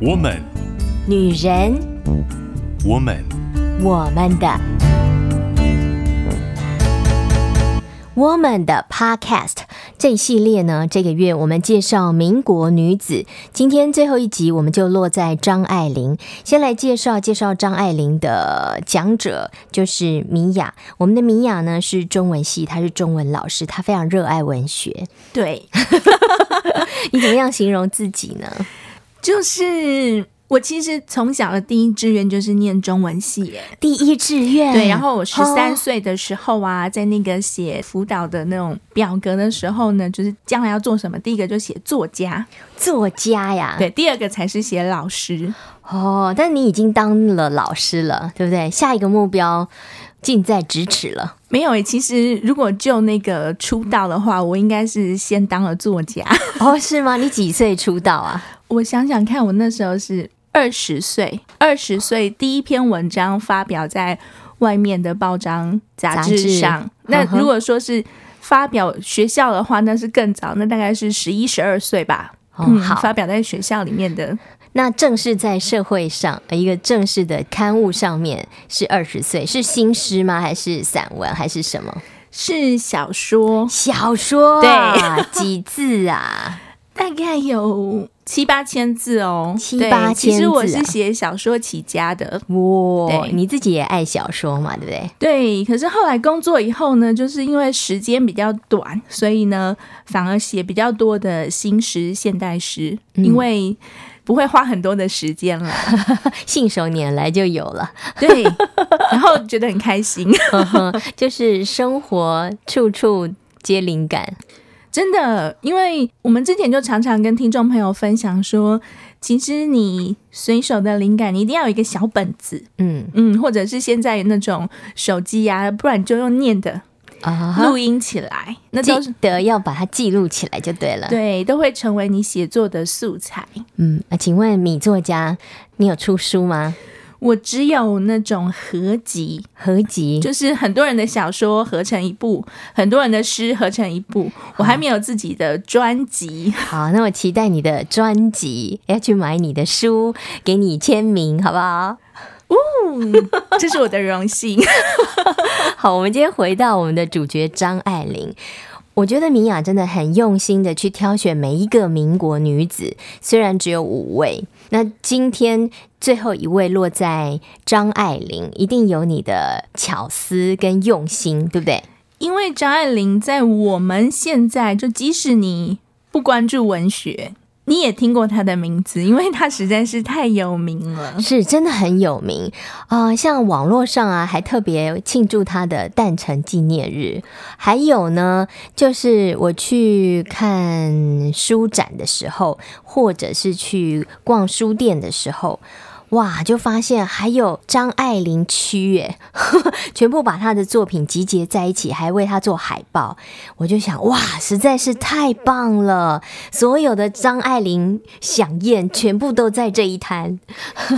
我们，女人，我们，我们的，我们的 Podcast 这一系列呢，这个月我们介绍民国女子。今天最后一集，我们就落在张爱玲。先来介绍介绍张爱玲的讲者，就是米雅。我们的米雅呢是中文系，她是中文老师，她非常热爱文学。对，你怎么样形容自己呢？就是我其实从小的第一志愿就是念中文系耶，第一志愿。对，然后我十三岁的时候啊，oh. 在那个写辅导的那种表格的时候呢，就是将来要做什么，第一个就写作家，作家呀，对，第二个才是写老师。哦，oh, 但你已经当了老师了，对不对？下一个目标近在咫尺了。没有诶，其实如果就那个出道的话，我应该是先当了作家。哦，oh, 是吗？你几岁出道啊？我想想看，我那时候是二十岁，二十岁第一篇文章发表在外面的报章杂志上。志那如果说是发表学校的话，那是更早，那大概是十一、十二岁吧。哦、嗯，好，发表在学校里面的。那正式在社会上，一个正式的刊物上面是二十岁，是新诗吗？还是散文？还是什么？是小说。小说，对，几字啊？大概有七八千字哦，七八千字。其实我是写小说起家的，哇，对你自己也爱小说嘛，对不对？对。可是后来工作以后呢，就是因为时间比较短，所以呢，反而写比较多的新诗、现代诗，嗯、因为不会花很多的时间了，信手拈来就有了。对，然后觉得很开心，就是生活处处皆灵感。真的，因为我们之前就常常跟听众朋友分享说，其实你随手的灵感，你一定要有一个小本子，嗯嗯，或者是现在那种手机呀、啊，不然就用念的啊，录音起来，那都是得要把它记录起来就对了，对，都会成为你写作的素材。嗯，那请问米作家，你有出书吗？我只有那种合集，合集就是很多人的小说合成一部，很多人的诗合成一部。我还没有自己的专辑。好，那我期待你的专辑，要去买你的书，给你签名，好不好？哦，这是我的荣幸。好，我们今天回到我们的主角张爱玲。我觉得米娅真的很用心的去挑选每一个民国女子，虽然只有五位。那今天最后一位落在张爱玲，一定有你的巧思跟用心，对不对？因为张爱玲在我们现在，就即使你不关注文学。你也听过她的名字，因为她实在是太有名了，是真的很有名啊、呃！像网络上啊，还特别庆祝她的诞辰纪念日。还有呢，就是我去看书展的时候，或者是去逛书店的时候。哇，就发现还有张爱玲区耶，全部把他的作品集结在一起，还为他做海报。我就想，哇，实在是太棒了！所有的张爱玲饗宴全部都在这一摊。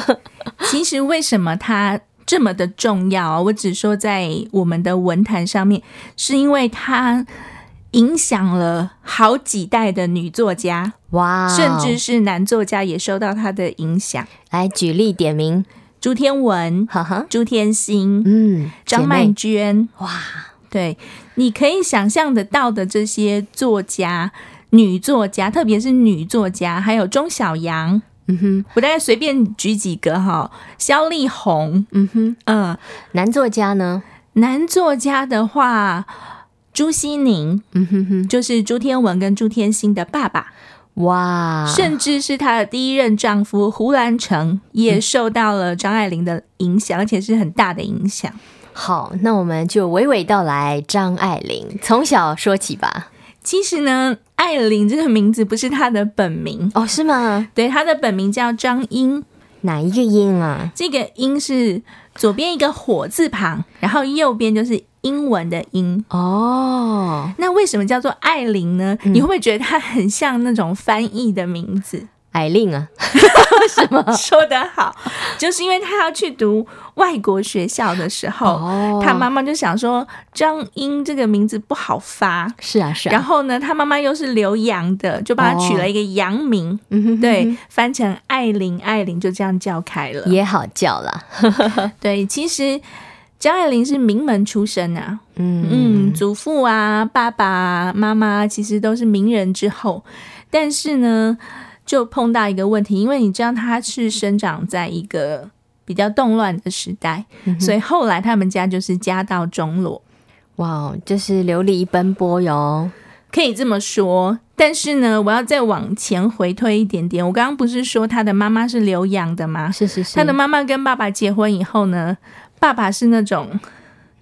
其实为什么他这么的重要？我只说在我们的文坛上面，是因为他。影响了好几代的女作家，哇 Wow，甚至是男作家也受到她的影响。来举例点名：朱天文、呵呵朱天心、嗯，张曼娟。哇，对，你可以想象得到的这些作家，女作家，特别是女作家，还有钟晓阳。嗯哼，我大概随便举几个哈，萧丽红。嗯哼，嗯，男作家呢？男作家的话。朱西宁，嗯哼哼，就是朱天文跟朱天心的爸爸，哇，甚至是她的第一任丈夫胡兰成也受到了张爱玲的影响，而且是很大的影响。好，那我们就娓娓道来张爱玲，从小说起吧。其实呢，爱玲这个名字不是她的本名哦，是吗？对，她的本名叫张瑛，哪一个音啊？这个音是左边一个火字旁，然后右边就是。英文的英哦，那为什么叫做艾琳呢？嗯、你会不会觉得它很像那种翻译的名字？艾琳啊，什么说得好？就是因为他要去读外国学校的时候，哦、他妈妈就想说张英这个名字不好发，是啊是啊。然后呢，他妈妈又是留洋的，就帮他取了一个洋名，哦、对，翻成艾琳，艾琳就这样叫开了，也好叫了。对，其实张爱玲是名门出身啊，嗯。嗯，祖父啊、爸爸妈妈其实都是名人之后，但是呢。就碰到一个问题，因为你知道他是生长在一个比较动乱的时代，嗯、所以后来他们家就是家道中落。哇，就是流离奔波哟，可以这么说。但是呢，我要再往前回推一点点。我刚刚不是说他的妈妈是留洋的吗？是是是。他的妈妈跟爸爸结婚以后呢，爸爸是那种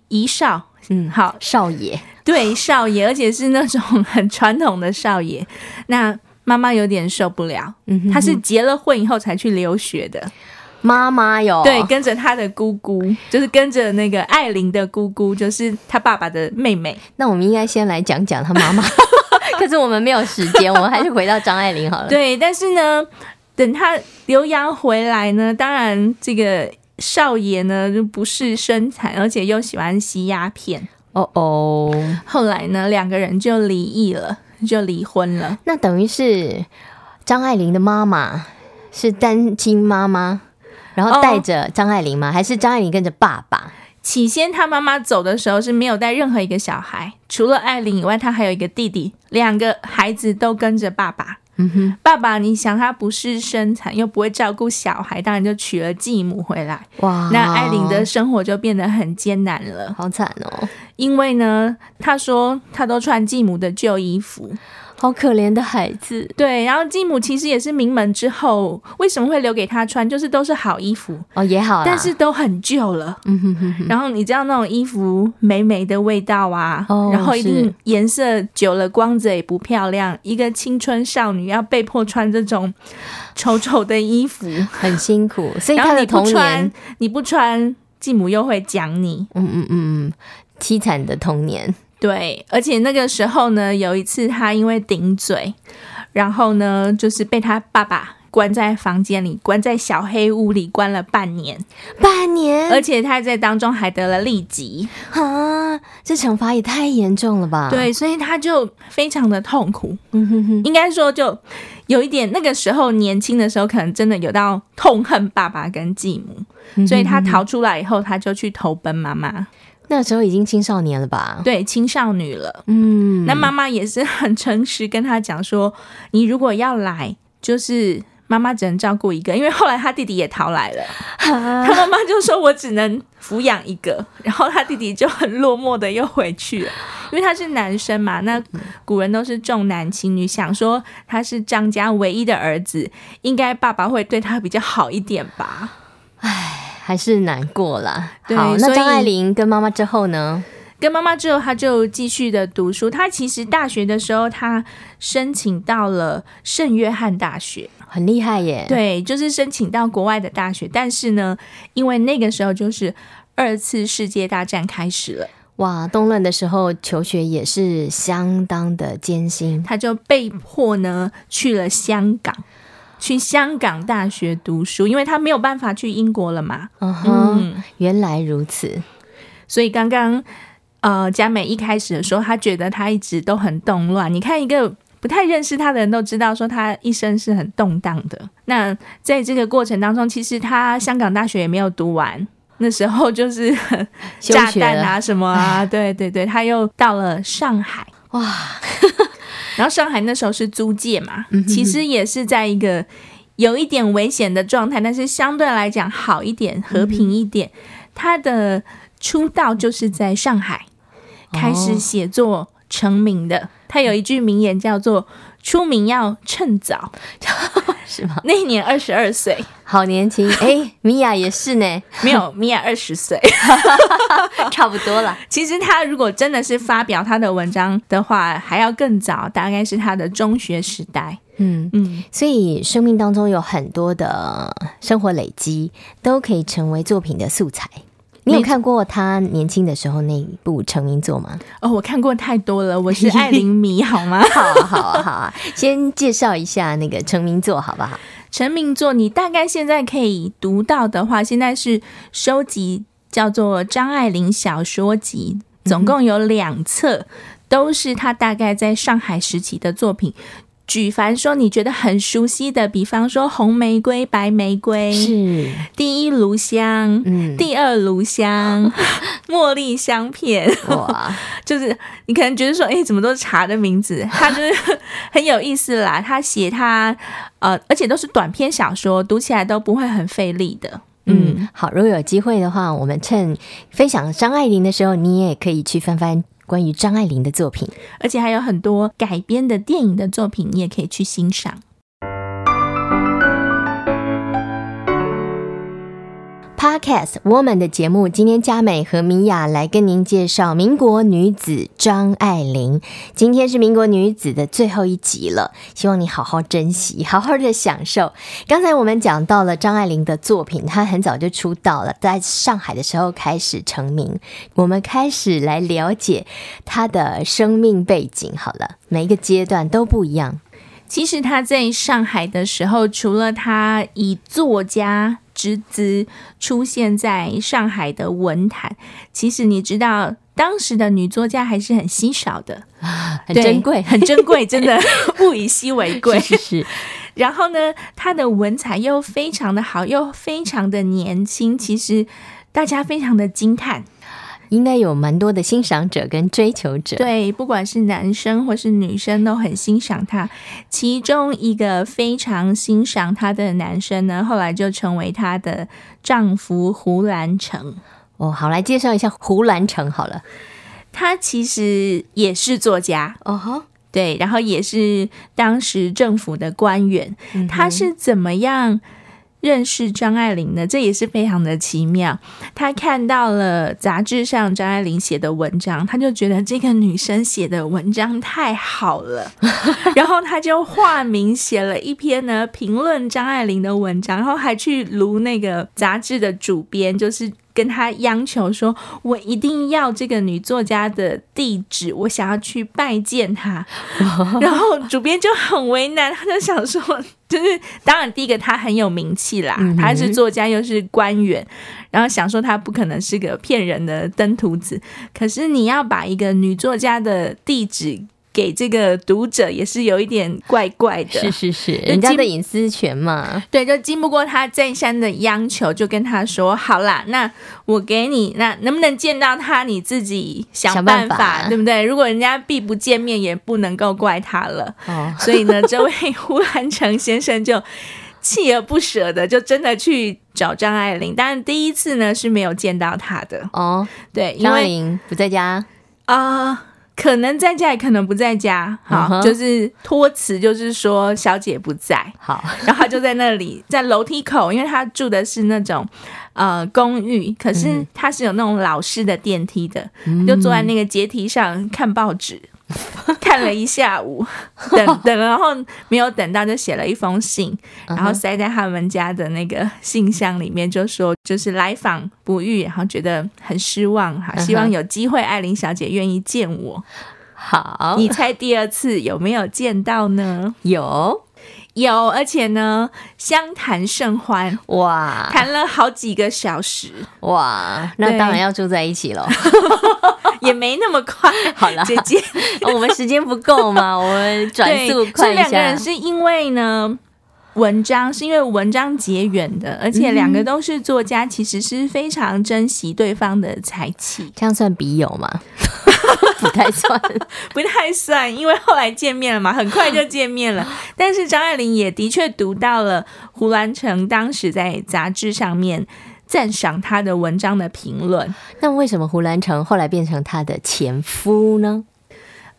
遗少，嗯，好少爷，对少爷，而且是那种很传统的少爷。那妈妈有点受不了，嗯哼哼，她是结了婚以后才去留学的。妈妈哟，对，跟着她的姑姑，就是跟着那个艾琳的姑姑，就是她爸爸的妹妹。那我们应该先来讲讲她妈妈，可是我们没有时间，我们还是回到张爱玲好了。对，但是呢，等她留洋回来呢，当然这个少爷呢就不是身材，而且又喜欢吸鸦片。哦哦，后来呢，两个人就离异了。就离婚了，那等于是张爱玲的妈妈是单亲妈妈，然后带着张爱玲吗？哦、还是张爱玲跟着爸爸？起先他妈妈走的时候是没有带任何一个小孩，除了爱玲以外，他还有一个弟弟，两个孩子都跟着爸爸。嗯哼，爸爸，你想他不是生产又不会照顾小孩，当然就娶了继母回来。哇，那艾琳的生活就变得很艰难了，好惨哦。因为呢，他说他都穿继母的旧衣服。好可怜的孩子，对。然后继母其实也是名门之后，为什么会留给他穿？就是都是好衣服哦，也好，但是都很旧了。嗯哼哼哼。然后你知道那种衣服霉霉的味道啊，哦、然后一定颜色久了光泽也不漂亮。一个青春少女要被迫穿这种丑丑的衣服，很辛苦。所以他的童年，然后你不穿，你不穿，继母又会讲你。嗯嗯嗯，凄惨的童年。对，而且那个时候呢，有一次他因为顶嘴，然后呢，就是被他爸爸关在房间里，关在小黑屋里关了半年，半年，而且他在当中还得了痢疾啊！这惩罚也太严重了吧？对，所以他就非常的痛苦。嗯哼哼，应该说就有一点，那个时候年轻的时候，可能真的有到痛恨爸爸跟继母，所以他逃出来以后，他就去投奔妈妈。那时候已经青少年了吧？对，青少女了。嗯，那妈妈也是很诚实跟他讲说，你如果要来，就是妈妈只能照顾一个，因为后来他弟弟也逃来了。啊、他妈妈就说我只能抚养一个，然后他弟弟就很落寞的又回去了，因为他是男生嘛。那古人都是重男轻女，想说他是张家唯一的儿子，应该爸爸会对他比较好一点吧。唉。还是难过啦。好，那张爱玲跟妈妈之后呢？跟妈妈之后，她就继续的读书。她其实大学的时候，她申请到了圣约翰大学，很厉害耶。对，就是申请到国外的大学。但是呢，因为那个时候就是二次世界大战开始了，哇，动乱的时候求学也是相当的艰辛。她就被迫呢去了香港。去香港大学读书，因为他没有办法去英国了嘛。Uh huh, 嗯，原来如此。所以刚刚呃，佳美一开始的时候，他觉得他一直都很动乱。你看，一个不太认识他的人都知道，说他一生是很动荡的。那在这个过程当中，其实他香港大学也没有读完，那时候就是 炸弹啊什么啊，对对对，他又到了上海，哇。然后上海那时候是租界嘛，其实也是在一个有一点危险的状态，但是相对来讲好一点、和平一点。他的出道就是在上海开始写作成名的。他有一句名言叫做“出名要趁早”，是吗？那一年二十二岁，好年轻。哎，米娅也是呢，没有米娅二十岁，差不多了。其实他如果真的是发表他的文章的话，还要更早，大概是他的中学时代。嗯嗯，所以生命当中有很多的生活累积，都可以成为作品的素材。你有看过他年轻的时候那一部成名作吗？哦，我看过太多了，我是艾琳迷，好吗？好啊，好啊，好啊，先介绍一下那个成名作，好不好？成名作，你大概现在可以读到的话，现在是收集叫做张爱玲小说集，总共有两册，都是他大概在上海时期的作品。举凡说你觉得很熟悉的，比方说红玫瑰、白玫瑰，是第一炉香，嗯，第二炉香，茉莉香片，哇，就是你可能觉得说，哎、欸，怎么都是茶的名字？他就是很有意思啦。他写他，呃，而且都是短篇小说，读起来都不会很费力的。嗯，嗯，好，如果有机会的话，我们趁分享张爱玲的时候，你也可以去翻翻。关于张爱玲的作品，而且还有很多改编的电影的作品，你也可以去欣赏。Podcast Woman 的节目，今天佳美和米娅来跟您介绍民国女子张爱玲。今天是民国女子的最后一集了，希望你好好珍惜，好好的享受。刚才我们讲到了张爱玲的作品，她很早就出道了，在上海的时候开始成名。我们开始来了解她的生命背景。好了，每一个阶段都不一样。其实她在上海的时候，除了她以作家之姿出现在上海的文坛，其实你知道，当时的女作家还是很稀少的，很珍贵，很珍贵，真的 物以稀为贵。是，是是。然后呢，她的文采又非常的好，又非常的年轻，其实大家非常的惊叹。应该有蛮多的欣赏者跟追求者，对，不管是男生或是女生都很欣赏他。其中一个非常欣赏他的男生呢，后来就成为他的丈夫胡兰成。哦，好，来介绍一下胡兰成好了。他其实也是作家，哦吼，对，然后也是当时政府的官员。嗯、他是怎么样认识张爱玲呢，这也是非常的奇妙。他看到了杂志上张爱玲写的文章，他就觉得这个女生写的文章太好了，然后他就化名写了一篇呢评论张爱玲的文章，然后还去撸那个杂志的主编，就是。跟他央求说：“我一定要这个女作家的地址，我想要去拜见她。” 然后主编就很为难，他就想说：“就是当然，第一个他很有名气啦，他是作家又是官员，然后想说他不可能是个骗人的登徒子。可是你要把一个女作家的地址。”给这个读者也是有一点怪怪的，是是是，人家的隐私权嘛。对，就经不过他再三的央求，就跟他说：“好啦，那我给你，那能不能见到他，你自己想办法，办法对不对？如果人家避不见面，也不能够怪他了。哦，所以呢，这位胡兰成先生就锲而不舍的，就真的去找张爱玲。当然，第一次呢是没有见到他的。哦，对，因为张爱玲不在家啊。呃可能在家，也可能不在家。好，uh huh. 就是托词，就是说小姐不在。好，然后他就在那里，在楼梯口，因为他住的是那种呃公寓，可是他是有那种老式的电梯的，嗯、就坐在那个阶梯上看报纸。看了一下午，等 等，然后没有等到，就写了一封信，然后塞在他们家的那个信箱里面，就说就是来访不遇，然后觉得很失望哈，希望有机会艾琳小姐愿意见我。好，你猜第二次有没有见到呢？有。有，而且呢，相谈甚欢哇，谈了好几个小时哇，那当然要住在一起了，也没那么快。好了，姐姐，我们时间不够嘛？我们转速快一下。这两个人是因为呢，文章是因为文章结缘的，而且两个都是作家，其实是非常珍惜对方的才气。这样算笔友吗？不太算，不太算，因为后来见面了嘛，很快就见面了。但是张爱玲也的确读到了胡兰成当时在杂志上面赞赏他的文章的评论。那为什么胡兰成后来变成他的前夫呢？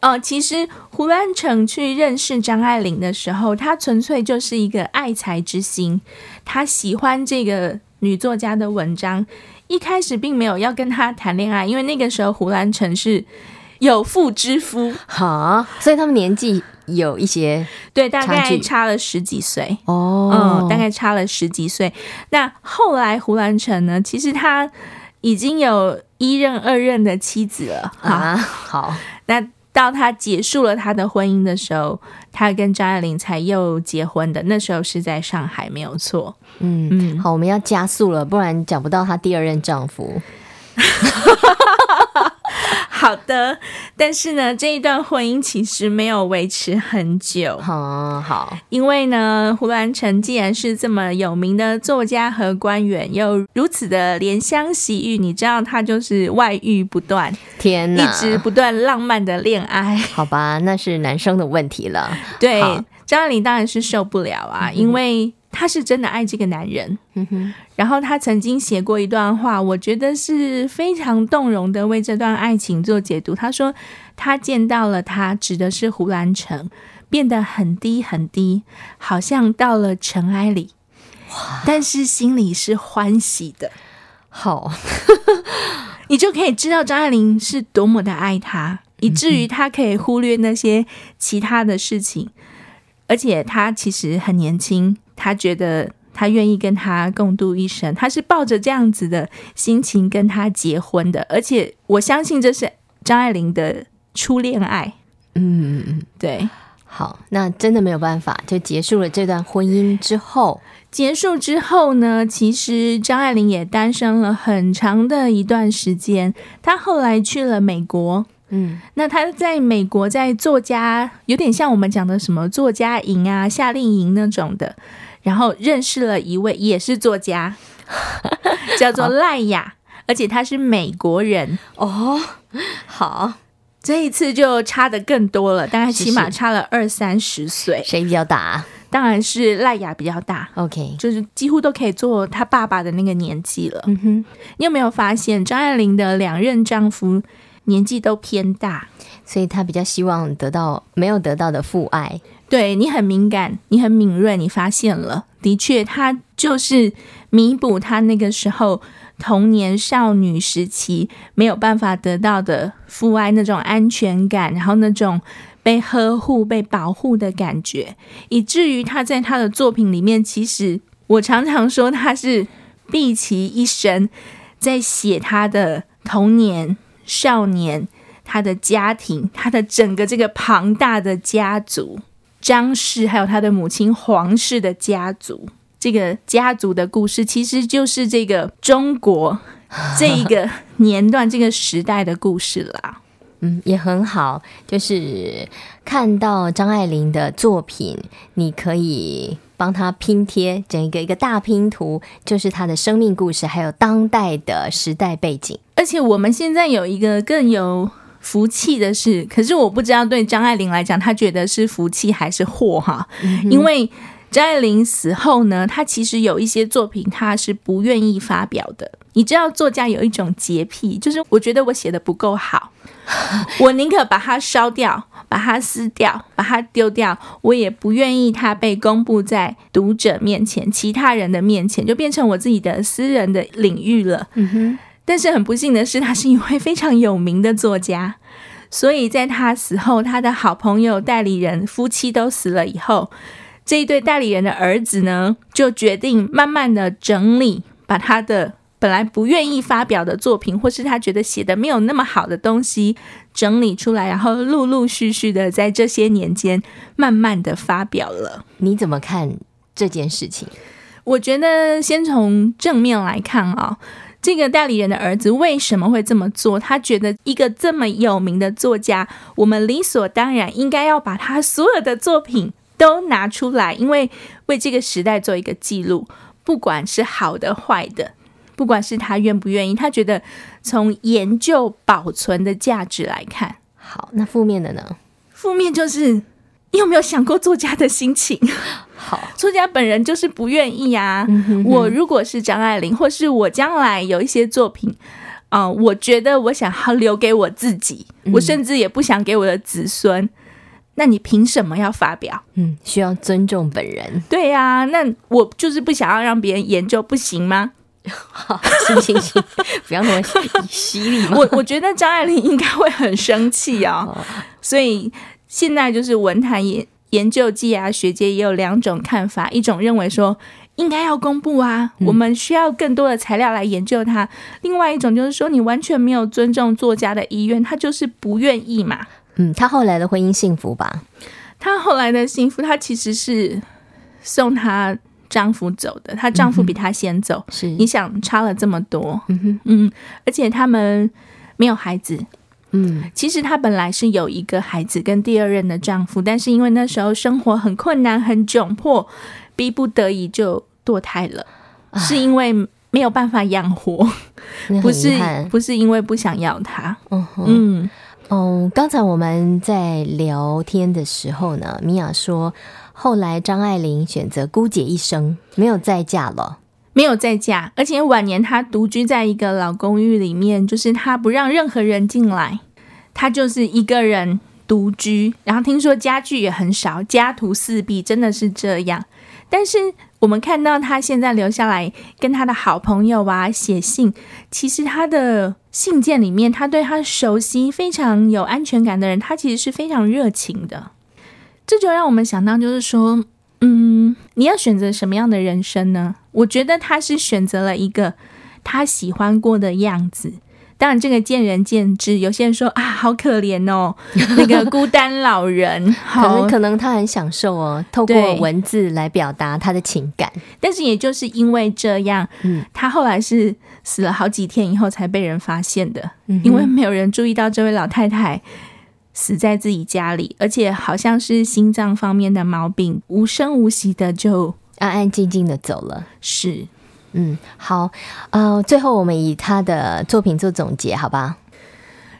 哦、呃，其实胡兰成去认识张爱玲的时候，他纯粹就是一个爱才之心，他喜欢这个女作家的文章。一开始并没有要跟他谈恋爱，因为那个时候胡兰成是有妇之夫，哈，所以他们年纪有一些对，大概差了十几岁。哦，嗯，大概差了十几岁。那后来胡兰成呢，其实他已经有一任、二任的妻子了。啊，好，那到他结束了他的婚姻的时候，他跟张爱玲才又结婚的。那时候是在上海，没有错。嗯嗯，好，我们要加速了，不然讲不到她第二任丈夫。好的，但是呢，这一段婚姻其实没有维持很久。好，好，因为呢，胡兰成既然是这么有名的作家和官员，又如此的怜香惜玉，你知道他就是外遇不断，天哪，一直不断浪漫的恋爱。好吧，那是男生的问题了。对，张爱玲当然是受不了啊，嗯、因为。他是真的爱这个男人，嗯哼。然后他曾经写过一段话，我觉得是非常动容的，为这段爱情做解读。他说：“他见到了他，指的是胡兰成，变得很低很低，好像到了尘埃里，但是心里是欢喜的。好，你就可以知道张爱玲是多么的爱他，以至于他可以忽略那些其他的事情，而且他其实很年轻。”他觉得他愿意跟他共度一生，他是抱着这样子的心情跟他结婚的，而且我相信这是张爱玲的初恋爱。嗯嗯嗯，对。好，那真的没有办法，就结束了这段婚姻之后，结束之后呢，其实张爱玲也单身了很长的一段时间。她后来去了美国，嗯，那他在美国在作家，有点像我们讲的什么作家营啊、夏令营那种的。然后认识了一位也是作家，叫做赖雅，而且他是美国人哦。好，这一次就差的更多了，大概起码差了二三十岁。谁比较大？当然是赖雅比较大。OK，就是几乎都可以做他爸爸的那个年纪了。嗯哼，你有没有发现张爱玲的两任丈夫年纪都偏大，所以他比较希望得到没有得到的父爱。对，你很敏感，你很敏锐，你发现了，的确，他就是弥补他那个时候童年少女时期没有办法得到的父爱那种安全感，然后那种被呵护、被保护的感觉，以至于他在他的作品里面，其实我常常说他是毕其一生在写他的童年、少年、他的家庭、他的整个这个庞大的家族。张氏还有他的母亲皇氏的家族，这个家族的故事其实就是这个中国这一 个年段、这个时代的故事啦。嗯，也很好，就是看到张爱玲的作品，你可以帮她拼贴整一个一个大拼图，就是她的生命故事，还有当代的时代背景。而且我们现在有一个更有。福气的是，可是我不知道对张爱玲来讲，她觉得是福气还是祸哈？嗯、因为张爱玲死后呢，她其实有一些作品，她是不愿意发表的。你知道，作家有一种洁癖，就是我觉得我写的不够好，我宁可把它烧掉，把它撕掉，把它丢掉，我也不愿意它被公布在读者面前、其他人的面前，就变成我自己的私人的领域了。嗯哼。但是很不幸的是，他是一位非常有名的作家，所以在他死后，他的好朋友代理人夫妻都死了以后，这一对代理人的儿子呢，就决定慢慢的整理，把他的本来不愿意发表的作品，或是他觉得写的没有那么好的东西整理出来，然后陆陆续续的在这些年间慢慢的发表了。你怎么看这件事情？我觉得先从正面来看啊。这个代理人的儿子为什么会这么做？他觉得一个这么有名的作家，我们理所当然应该要把他所有的作品都拿出来，因为为这个时代做一个记录，不管是好的坏的，不管是他愿不愿意，他觉得从研究保存的价值来看，好，那负面的呢？负面就是。你有没有想过作家的心情？好，作家本人就是不愿意啊。嗯、哼哼，我如果是张爱玲，或是我将来有一些作品，啊、呃，我觉得我想要留给我自己，嗯、我甚至也不想给我的子孙。那你凭什么要发表？嗯，需要尊重本人。对呀、啊，那我就是不想要让别人研究，不行吗？好，行行行，不要那么犀利嘛。我我觉得张爱玲应该会很生气啊、所以。现在就是文坛研研究界啊，学界也有两种看法，一种认为说应该要公布啊，我们需要更多的材料来研究它。另外一种就是说，你完全没有尊重作家的意愿，他就是不愿意嘛。嗯，他后来的婚姻幸福吧？他后来的幸福，他其实是送她丈夫走的，她丈夫比她先走。是、你想差了这么多，嗯，嗯，而且他们没有孩子。嗯，其实她本来是有一个孩子跟第二任的丈夫，但是因为那时候生活很困难、很窘迫，逼不得已就堕胎了，是因为没有办法养活，不是不是因为不想要他。嗯嗯哦，刚才我们在聊天的时候呢，米娅说，后来张爱玲选择孤姐一生，没有再嫁了，没有再嫁，而且晚年她独居在一个老公寓里面，就是她不让任何人进来，她就是一个人独居，然后听说家具也很少，家徒四壁，真的是这样，但是。我们看到她现在留下来跟她的好朋友啊写信，其实她的信件里面，她对她熟悉、非常有安全感的人，她其实是非常热情的。这就让我们想到，就是说，嗯，你要选择什么样的人生呢？我觉得他是选择了一个他喜欢过的样子。当然，这个见仁见智。有些人说啊，好可怜哦，那个 孤单老人，可能可能他很享受哦，透过文字来表达他的情感。但是也就是因为这样，嗯，他后来是死了好几天以后才被人发现的，嗯，因为没有人注意到这位老太太死在自己家里，而且好像是心脏方面的毛病，无声无息的就安安静静的走了。是。嗯，好，呃，最后我们以他的作品做总结，好吧？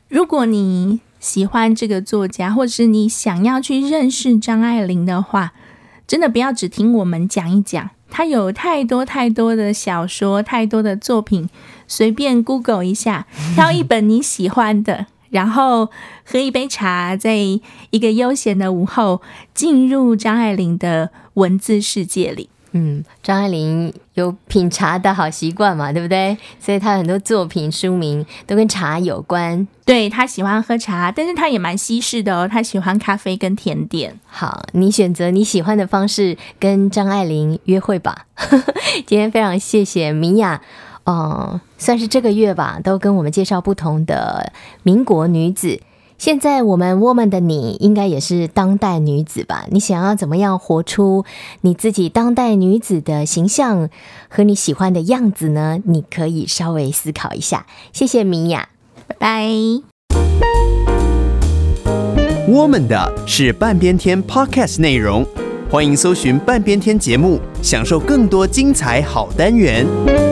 如果你喜欢这个作家，或者是你想要去认识张爱玲的话，真的不要只听我们讲一讲，他有太多太多的小说，太多的作品，随便 Google 一下，挑一本你喜欢的，然后喝一杯茶，在一个悠闲的午后，进入张爱玲的文字世界里。嗯，张爱玲有品茶的好习惯嘛，对不对？所以她很多作品书名都跟茶有关。对，她喜欢喝茶，但是她也蛮西式的哦，她喜欢咖啡跟甜点。好，你选择你喜欢的方式跟张爱玲约会吧。今天非常谢谢米娅，哦，算是这个月吧，都跟我们介绍不同的民国女子。现在我们 Woman 的你应该也是当代女子吧？你想要怎么样活出你自己当代女子的形象和你喜欢的样子呢？你可以稍微思考一下。谢谢米娅，拜拜。Woman 的是半边天 Podcast 内容，欢迎搜寻半边天节目，享受更多精彩好单元。